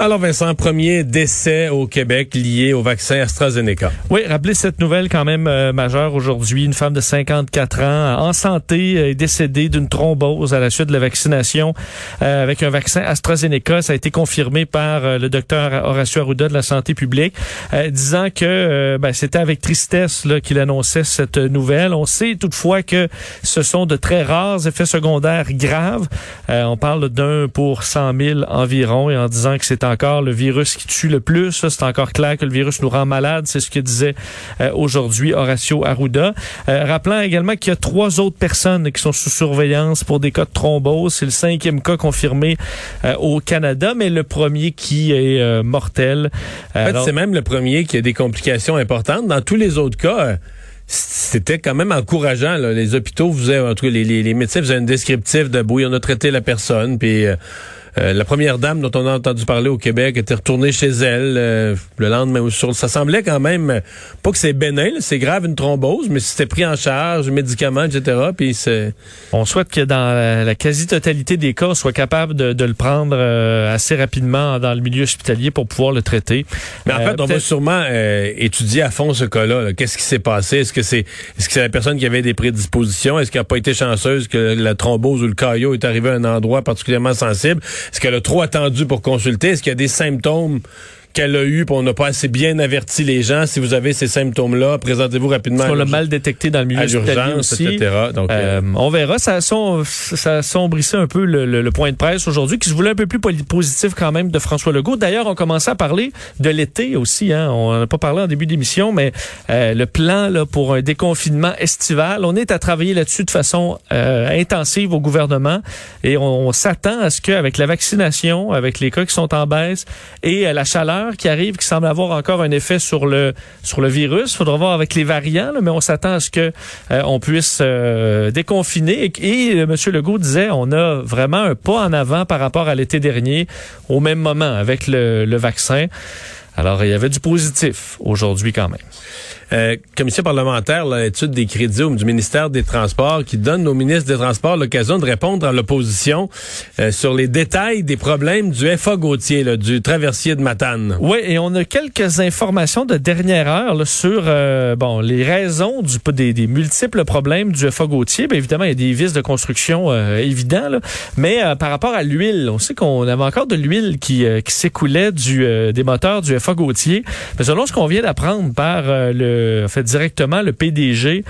Alors Vincent, premier décès au Québec lié au vaccin AstraZeneca. Oui, rappelez cette nouvelle quand même euh, majeure aujourd'hui. Une femme de 54 ans en santé est décédée d'une thrombose à la suite de la vaccination euh, avec un vaccin AstraZeneca. Ça a été confirmé par euh, le docteur Horacio Arruda de la santé publique, disant que ben, c'était avec tristesse qu'il annonçait cette nouvelle. On sait toutefois que ce sont de très rares effets secondaires graves. on parle d'un pour 100 000 environ et en disant que c'est encore le virus qui tue le plus. C'est encore clair que le virus nous rend malade. C'est ce que disait euh, aujourd'hui Horacio Arruda. Euh, rappelant également qu'il y a trois autres personnes qui sont sous surveillance pour des cas de thrombose. C'est le cinquième cas confirmé euh, au Canada, mais le premier qui est mortel. En fait, c'est même le premier qui a des complications importantes. Dans tous les autres cas, c'était quand même encourageant. Les hôpitaux faisaient, en tout cas, les, les, médecins faisaient un descriptif de oui, on a traité la personne, puis euh, la première dame dont on a entendu parler au Québec était retournée chez elle euh, le lendemain. Sur, ça semblait quand même euh, pas que c'est bénin, c'est grave une thrombose, mais c'était pris en charge, médicaments, etc. Puis c'est. On souhaite que dans la, quasi-totalité des cas, on soit capable de, le prendre assez rapidement dans le milieu hospitalier pour pouvoir le traiter. Mais en fait, on va sûrement étudier à fond ce cas-là. Qu'est-ce qui s'est passé? Est-ce que c'est est-ce que c'est la personne qui avait des prédispositions? Est-ce qu'elle n'a pas été chanceuse que la thrombose ou le caillot est arrivé à un endroit particulièrement sensible? Est-ce qu'elle a trop attendu pour consulter? Est-ce qu'il y a des symptômes qu'elle a eu, on n'a pas assez bien averti les gens. Si vous avez ces symptômes-là, présentez-vous rapidement. Sur le mal détecté dans le milieu hospitalier aussi. etc. Donc, euh, euh, on verra. Ça, a ça sombrissait un peu le, point de presse aujourd'hui, qui se voulait un peu plus positif quand même de François Legault. D'ailleurs, on commençait à parler de l'été aussi. Hein. On n'en a pas parlé en début d'émission, mais euh, le plan là, pour un déconfinement estival, on est à travailler là-dessus de façon intensive au gouvernement et on, on s'attend à ce qu'avec la vaccination, avec les cas qui sont en baisse et la chaleur, qui arrive qui semble avoir encore un effet sur le sur le virus. Faudra voir avec les variants, mais on s'attend à ce que euh, on puisse euh, déconfiner. Et, et euh, M. Legault disait, on a vraiment un pas en avant par rapport à l'été dernier, au même moment avec le, le vaccin. Alors, il y avait du positif aujourd'hui quand même. Euh, commission parlementaire, l'étude des crédits du ministère des Transports qui donne au ministre des Transports l'occasion de répondre à l'opposition euh, sur les détails des problèmes du FA Gauthier, du traversier de Matane. Oui, et on a quelques informations de dernière heure sur euh, bon les raisons du, des, des, multiples problèmes du FA Gauthier. Bien évidemment, il y a des vices de construction évidents, là, mais par rapport à l'huile, on sait qu'on avait encore de l'huile qui, qui s'écoulait du, des moteurs du FA Gauthier. Mais selon ce qu'on vient d'apprendre par le fait directement le PDG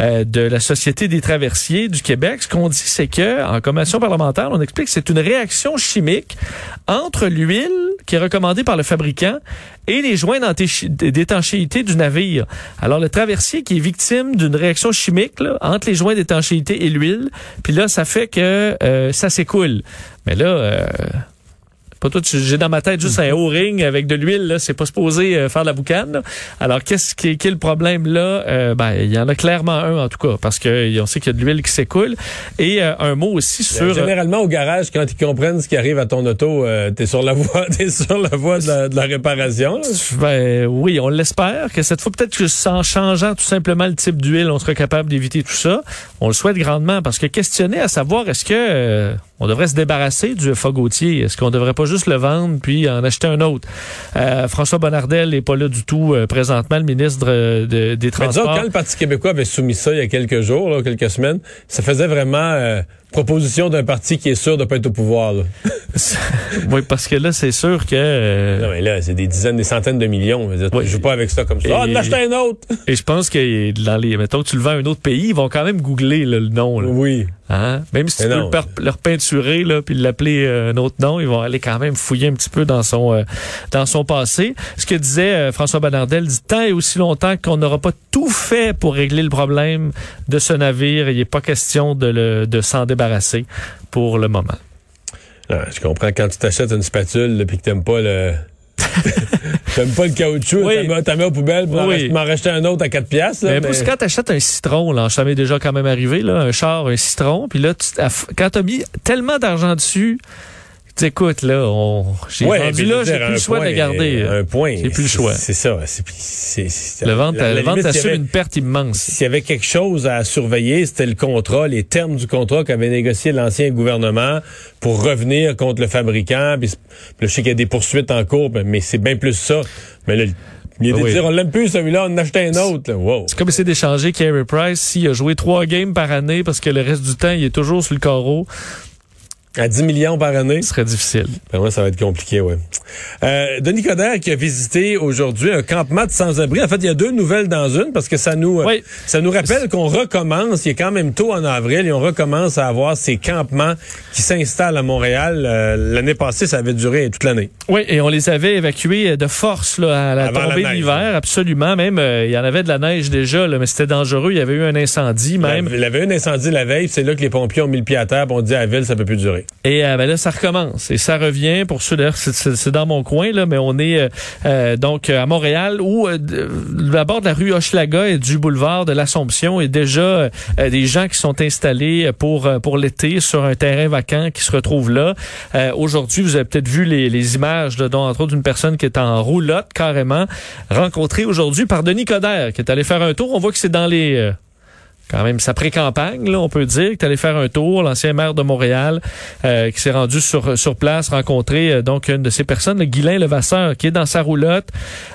euh, de la Société des traversiers du Québec. Ce qu'on dit, c'est que en commission parlementaire, on explique que c'est une réaction chimique entre l'huile qui est recommandée par le fabricant et les joints d'étanchéité du navire. Alors le traversier qui est victime d'une réaction chimique entre les joints d'étanchéité et l'huile, puis là ça fait que euh, ça s'écoule. Mais là euh, pas j'ai dans ma tête juste un O-ring avec de l'huile, là. C'est pas supposé euh, faire de la boucane, Alors, qu'est-ce qui, est le problème là? Euh, ben, il y en a clairement un, en tout cas, parce qu'on sait qu'il y a de l'huile qui s'écoule. Et euh, un mot aussi ben, sur. Généralement, au garage, quand ils comprennent ce qui arrive à ton auto, t'es sur la voie, t'es sur la voie de la, réparation. Ben, oui, on l'espère que cette fois, peut-être que sans changeant tout simplement le type d'huile, on sera capable d'éviter tout ça. On le souhaite grandement parce que questionner à savoir est-ce que on devrait se débarrasser du fagotier. Est-ce qu'on devrait pas juste le vendre puis en acheter un autre? Euh, François Bonnardel n'est pas là du tout euh, présentement, le ministre euh, des Transports. Mais quand le Parti québécois avait soumis ça il y a quelques jours, quelques semaines, ça faisait vraiment proposition d'un parti qui est sûr de pas être au pouvoir. oui, parce que là, c'est sûr que... Non, mais là, c'est des dizaines, des centaines de millions. Je ne joue pas avec ça comme ça. Ah, oh, acheter un autre! et je pense que dans les... Mettons que tu le vends à un autre pays, ils vont quand même googler le nom. Oui. Hein? Même si tu peux leur peinturer là, puis l'appeler euh, un autre nom, ils vont aller quand même fouiller un petit peu dans son euh, dans son passé. Ce que disait François Banardel, dit tant et aussi longtemps qu'on n'aura pas tout fait pour régler le problème de ce navire, il n'est pas question de, le, de s'en débarrasser pour le moment. Ah, je comprends quand tu t'achètes une spatule et que t'aimes pas le T'aimes pas le caoutchouc, oui. t'as mis aux poubelles pour m'en racheter un autre à 4 piastres. Mais, mais... quand t'achètes un citron, là, ça m'est déjà quand même arrivé, là, un char, un citron, puis là, tu, quand t'as mis tellement d'argent dessus, écoute, là, on, j'ai Ouais, rendu là, j'ai plus le choix de point, la garder. Un point. J'ai plus le choix. C'est ça. c'est- Le ventre, la- le y assure avait- une perte immense. S'il y avait quelque chose à surveiller, c'était le contrat, les termes du contrat qu'avait négocié l'ancien gouvernement pour revenir contre le fabricant. Puis, je sais qu'il y a des poursuites en cours, mais- c'est bien plus ça. Mais là, il y a des Oui. dire, on l'aime plus celui-là, on en achète un autre. Wow. C'est comme essayer d'échanger Carey Price s'il a joué trois games par année parce que le reste du temps, il est toujours sur le carreau. À 10 millions par année? Ce serait difficile. Ben ouais, ça va être compliqué, ouais. Euh, Denis Coderre qui a visité aujourd'hui un campement de sans-abri. En fait, il y a deux nouvelles dans une parce que ça nous, euh, Oui. ça nous rappelle qu'on recommence. Il est quand même tôt en avril et on recommence à avoir ces campements qui s'installent à Montréal. Euh, L'année passée, ça avait duré toute l'année. Oui, et on les avait évacués de force là, à la Avant la tombée neige, de l'hiver, absolument. Même, euh, il y en avait de la neige déjà, là, mais c'était dangereux. Il y avait eu un incendie même. Il y avait eu un incendie la veille, c'est là que les pompiers ont mis le pied à terre, on dit à la ville, ça peut plus durer. Et euh, ben là, ça recommence. Et ça revient, pour ceux d'ailleurs, c'est- dans mon coin, là, mais on est euh, euh, donc à Montréal, où euh, de- à bord de la rue Hochelaga et du boulevard de l'Assomption, a déjà euh, des gens qui sont installés pour, euh, pour l'été sur un terrain vacant qui se retrouve là. Euh, Aujourd'hui, vous avez peut-être vu les, les images, là, dont entre autres personne qui est en roulotte carrément, rencontrée aujourd'hui par Denis Coderre, qui est allé faire un tour. On voit que c'est dans les... quand même sa pré-campagne, là, on peut dire, qui est allé faire un tour, l'ancien maire de Montréal, euh, qui s'est rendu sur, sur place, rencontrer euh, donc une de ces personnes, le Guylain Levasseur, qui est dans sa roulotte,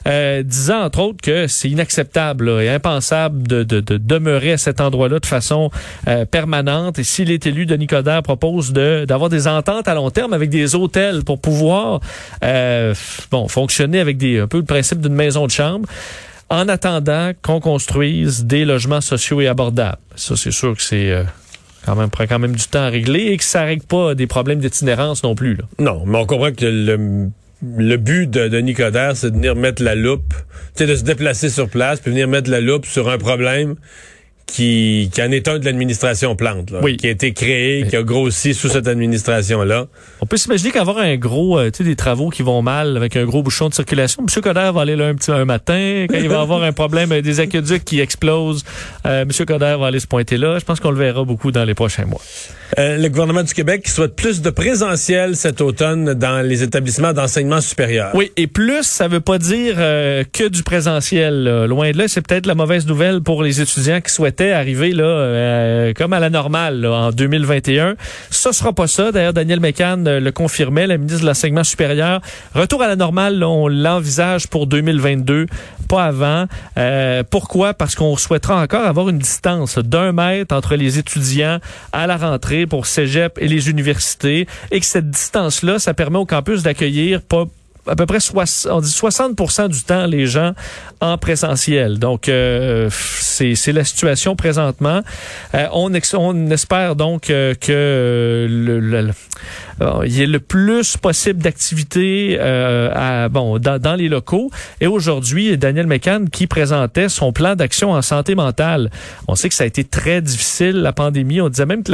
euh, disant entre autres que c'est inacceptable et impensable de, de, de demeurer à cet endroit-là de façon euh, permanente. Et s'il est élu, Denis Coderre propose de d'avoir des ententes à long terme avec des hôtels pour pouvoir bon fonctionner avec des un peu le principe d'une maison de chambre en attendant qu'on construise des logements sociaux et abordables. Ça, c'est sûr que c'est euh, quand même prend quand même du temps à régler et que ça règle pas des problèmes d'itinérance non plus. Non, mais on comprend que le, but de Denis Coderre, c'est de venir mettre la loupe, de se déplacer sur place, puis venir mettre la loupe sur un problème qui, qui en est un de l'administration Plante, là, Oui. qui a été créé, qui a grossi sous cette administration-là. On peut s'imaginer qu'avoir un gros, euh, tu sais, des travaux qui vont mal avec un gros bouchon de circulation. M. Coder va aller là un petit un matin. Quand il va avoir un problème, euh, des aqueducs qui explosent, euh, M. Coder va aller se pointer là. Je pense qu'on le verra beaucoup dans les prochains mois. Euh, le gouvernement du Québec qui souhaite plus de présentiel cet automne dans les établissements d'enseignement supérieur. Oui, et plus, ça veut pas dire que du présentiel. là. Loin de là, c'est peut-être la mauvaise nouvelle pour les étudiants qui arriver là, euh, comme à la normale en 2021. Ça sera pas ça. D'ailleurs, Daniel Mécan euh, le confirmait, la ministre de l'enseignement supérieur. Retour à la normale, on l'envisage pour 2022, pas avant. Euh, pourquoi? Parce qu'on souhaitera encore avoir une distance d'un mètre entre les étudiants à la rentrée pour cégep et les universités et que cette distance-là, ça permet au campus d'accueillir pas à peu près soix- on dit 60% du temps les gens en présentiel. Donc euh, c'est la situation présentement. Euh, on, on espère donc euh, que euh, le, le- il y ait le plus possible d'activités euh, bon dans, dans les locaux. Et aujourd'hui, Daniel Mécan qui présentait son plan d'action en santé mentale. On sait que ça a été très difficile la pandémie. On disait même que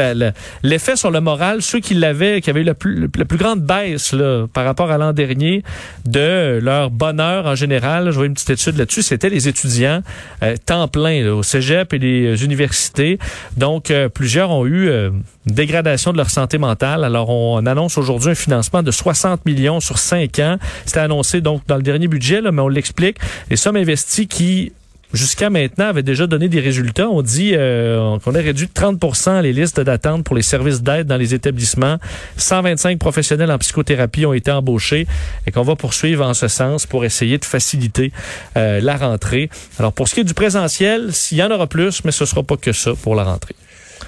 l'effet sur le moral, ceux qui l'avaient, qui avaient eu la plus, la plus grande baisse là, par rapport à l'an dernier de leur bonheur en général, je vois une petite étude là-dessus, c'était les étudiants euh, temps plein au cégep et les euh, universités. Donc, euh, plusieurs ont eu euh, une dégradation de leur santé mentale. Alors, on annonce aujourd'hui un financement de 60 millions sur 5 ans. C'était annoncé donc dans le dernier budget, mais on l'explique. Les sommes investies qui jusqu'à maintenant avaient déjà donné des résultats. On dit euh, qu'on a réduit de 30% les listes d'attente pour les services d'aide dans les établissements. 125 professionnels en psychothérapie ont été embauchés et qu'on va poursuivre en ce sens pour essayer de faciliter euh, la rentrée. Alors pour ce qui est du présentiel, s'il y en aura plus, mais ce sera pas que ça pour la rentrée.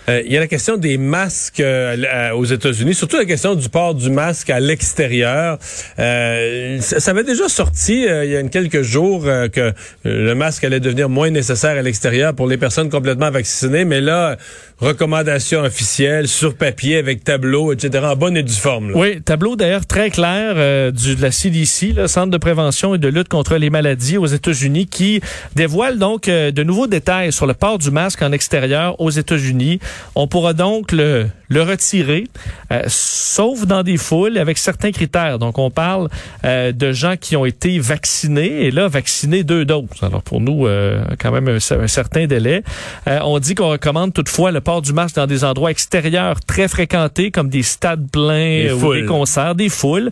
Euh, Il y a la question des masques euh, à- aux États-Unis, surtout la question du port du masque à l'extérieur. Euh, ça, avait déjà sorti euh, il y a quelques jours euh, que euh, le masque allait devenir moins nécessaire à l'extérieur pour les personnes complètement vaccinées, mais là, recommandation officielle sur papier avec tableau, etc., en bonne et due forme. là. Oui, tableau d'ailleurs très clair euh, du, de la CDC, le Centre de prévention et de lutte contre les maladies aux États-Unis, qui dévoile donc euh, de nouveaux détails sur le port du masque en extérieur aux États-Unis. On pourra donc le, le retirer, euh, sauf dans des foules avec certains critères. Donc, on parle euh, de gens qui ont été vaccinés et là, vaccinés deux doses. Alors, pour nous, euh, quand même un, un certain délai. on dit qu'on recommande toutefois le port du masque dans des endroits extérieurs très fréquentés, comme des stades pleins ou des concerts, des foules,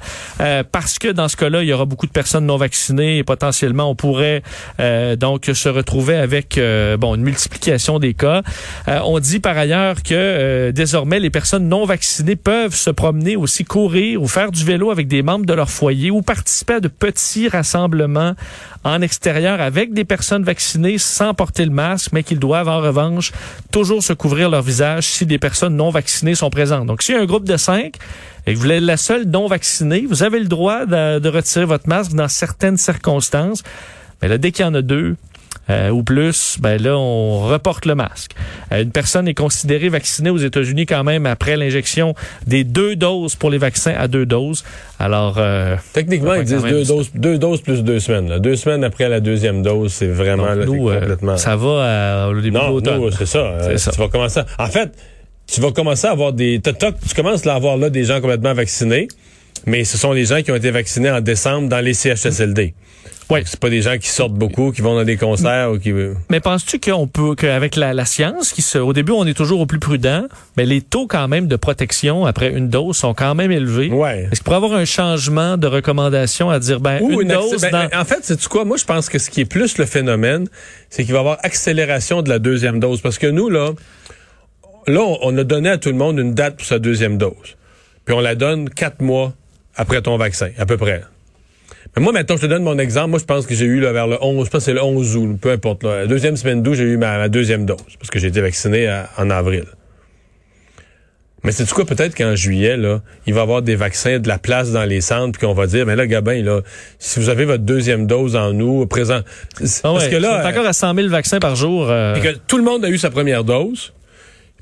parce que dans ce cas-là, il y aura beaucoup de personnes non vaccinées et potentiellement, on pourrait donc se retrouver avec bon une multiplication des cas. on dit par ailleurs que désormais, les personnes non vaccinées peuvent se promener aussi, courir ou faire du vélo avec des membres de leur foyer ou participer à de petits rassemblements en extérieur avec des personnes vaccinées sans porter le masque, mais qu'ils doivent en revanche toujours se couvrir leur visage si des personnes non vaccinées sont présentes. Donc, s'il y a un groupe de cinq, et que vous êtes la seule non vaccinée, vous avez le droit de, de retirer votre masque dans certaines circonstances. Mais là, dès qu'il y en a deux, euh, ou plus, ben là, on reporte le masque. Euh, une personne est considérée vaccinée aux États-Unis quand même après l'injection des deux doses pour les vaccins à deux doses. Alors, euh, techniquement, ils disent deux doses, deux doses plus deux semaines. Deux semaines après la deuxième dose, c'est vraiment là, complètement. ça va au début non, nous, c'est ça. ça. Tu vas commencer. En fait, tu vas commencer à avoir des. Tu commences à avoir là des gens complètement vaccinés, mais ce sont des gens qui ont été vaccinés en décembre dans les CHSLD. Oui. C'est pas des gens qui sortent beaucoup, qui vont dans des concerts ou qui. Mais penses-tu qu'on peut, qu'avec la, la, science, qui se, au début, on est toujours au plus prudent, mais les taux quand même de protection après une dose sont quand même élevés. Ouais. Est-ce qu'il pourrait avoir un changement de recommandation à dire, ben, une, dose ben, En fait, c'est quoi? Moi, je pense que ce qui est plus le phénomène, c'est qu'il va y avoir accélération de la deuxième dose. Parce que nous, là, là, on a donné à tout le monde une date pour sa deuxième dose. Puis on la donne quatre mois après ton vaccin, à peu près. Mais moi, maintenant, je te donne mon exemple. Moi, je pense que j'ai eu là, vers le 11, je pense que c'est le 11 août, peu importe. la deuxième semaine d'août, j'ai eu ma, deuxième dose, parce que j'ai été vacciné en avril. Mais c'est quoi? Peut-être qu'en juillet, là, il va y avoir des vaccins, de la place dans les centres, puis qu'on va dire, mais là, Gabin, là, si vous avez votre deuxième dose en nous, présent. Ah parce que là. encore à 100 000 vaccins par jour. Euh... Et que tout le monde a eu sa première dose.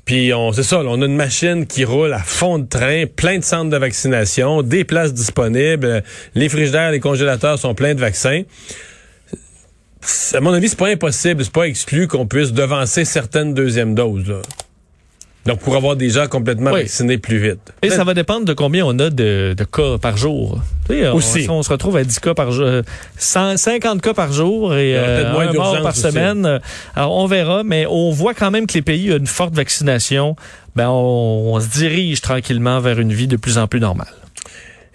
Puis on, c'est ça, on a une machine qui roule à fond de train, plein de centres de vaccination, des places disponibles, les frigidaires, les congélateurs sont pleins de vaccins. À mon avis, c'est pas impossible, c'est pas exclu qu'on puisse devancer certaines deuxièmes doses. Donc, pour avoir des gens complètement vaccinés plus vite. Et ça va dépendre de combien on a de, cas par jour. Aussi. On, se retrouve à 10 cas par jour, 150 cas par jour et euh, moins un mort par semaine. Alors, on verra, mais on voit quand même que les pays ont une forte vaccination. Ben, on se dirige tranquillement vers une vie de plus en plus normale.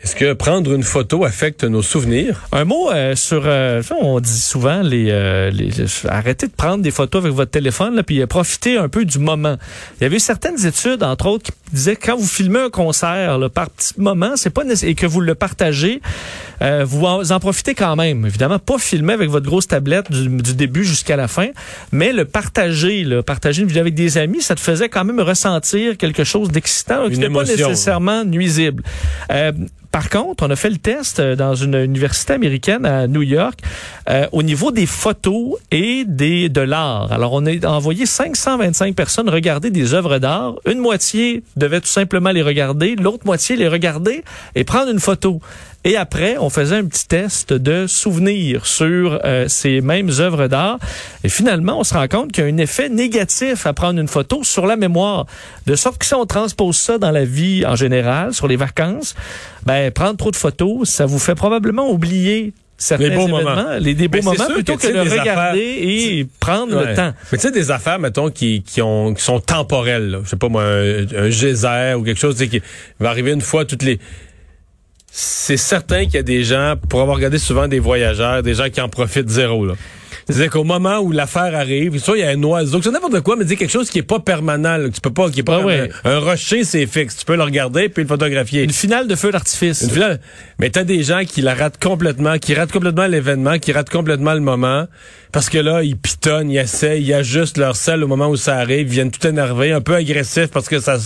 Est-ce que prendre une photo affecte nos souvenirs? Un mot euh, sur, euh, on dit souvent, les, euh, arrêtez de prendre des photos avec votre téléphone, là, puis profitez un peu du moment. Il y avait certaines études, entre autres, qui disaient que quand vous filmez un concert là, par petit moment, c'est pas et que vous le partagez, vous en profitez quand même. Évidemment, pas filmer avec votre grosse tablette du, du début jusqu'à la fin, mais le partager, là, partager une vidéo avec des amis, ça te faisait quand même ressentir quelque chose d'excitant, qui n'était pas nécessairement nuisible. Par contre, on a fait le test euh, dans une université américaine à New York euh, au niveau des photos et des de l'art. Alors, on a envoyé 525 personnes regarder des œuvres d'art. Une moitié devait tout simplement les regarder, l'autre moitié les regarder et prendre une photo. Et après, on faisait un petit test de souvenirs sur euh, ces mêmes œuvres d'art. Et finalement, on se rend compte qu'il y a un effet négatif à prendre une photo sur la mémoire. De sorte que si on transpose ça dans la vie en général, sur les vacances, ben, prendre trop de photos, ça vous fait probablement oublier certains les beaux moments. les des beaux moments plutôt que, de regarder et prendre le temps. Mais tu sais des affaires mettons qui qui ont qui sont temporelles, là. je sais pas moi un, un geyser ou quelque chose qui va arriver une fois toutes les c'est certain qu'il y a des gens, pour avoir regardé souvent des voyageurs, des gens qui en profitent zéro. Là. C'est-à-dire qu'au moment où l'affaire arrive, soit il y a un oiseau, c'est n'importe quoi, mais c'est quelque chose qui est pas permanent. Tu peux pas, qui est pas un, rocher, c'est fixe. Tu peux le regarder puis le photographier. Une finale de feu d'artifice. Une finale. Mais t'as des gens qui la ratent complètement, qui ratent complètement l'événement, qui ratent complètement le moment, parce que là ils pitonnent, ils essaient, ils ajustent leur sel au moment où ça arrive, ils viennent tout énervés, un peu agressifs parce que ça,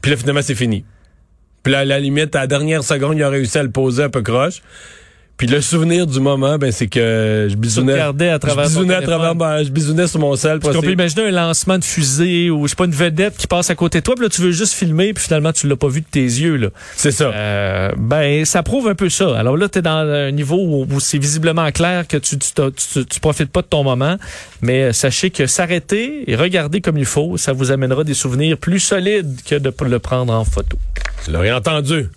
puis là finalement c'est fini. Puis là, à la limite, à la dernière seconde, il a réussi à le poser un peu croche. Puis le souvenir du moment, ben c'est que je bisounais. regardais à travers je bisounais à travers, ben, je bisounais sur mon sel. pour Parce qu'on peut essayer- imaginer un lancement de fusée ou je sais pas une vedette qui passe à côté de toi, puis là tu veux juste filmer, puis finalement tu l'as pas vu de tes yeux là. C'est ça. Euh, ben ça prouve un peu ça. Alors là tu es dans un niveau où, où c'est visiblement clair que tu tu, tu tu profites pas de ton moment, mais euh, sachez que s'arrêter et regarder comme il faut, ça vous amènera des souvenirs plus solides que de le prendre en photo. Tu l'aurais entendu.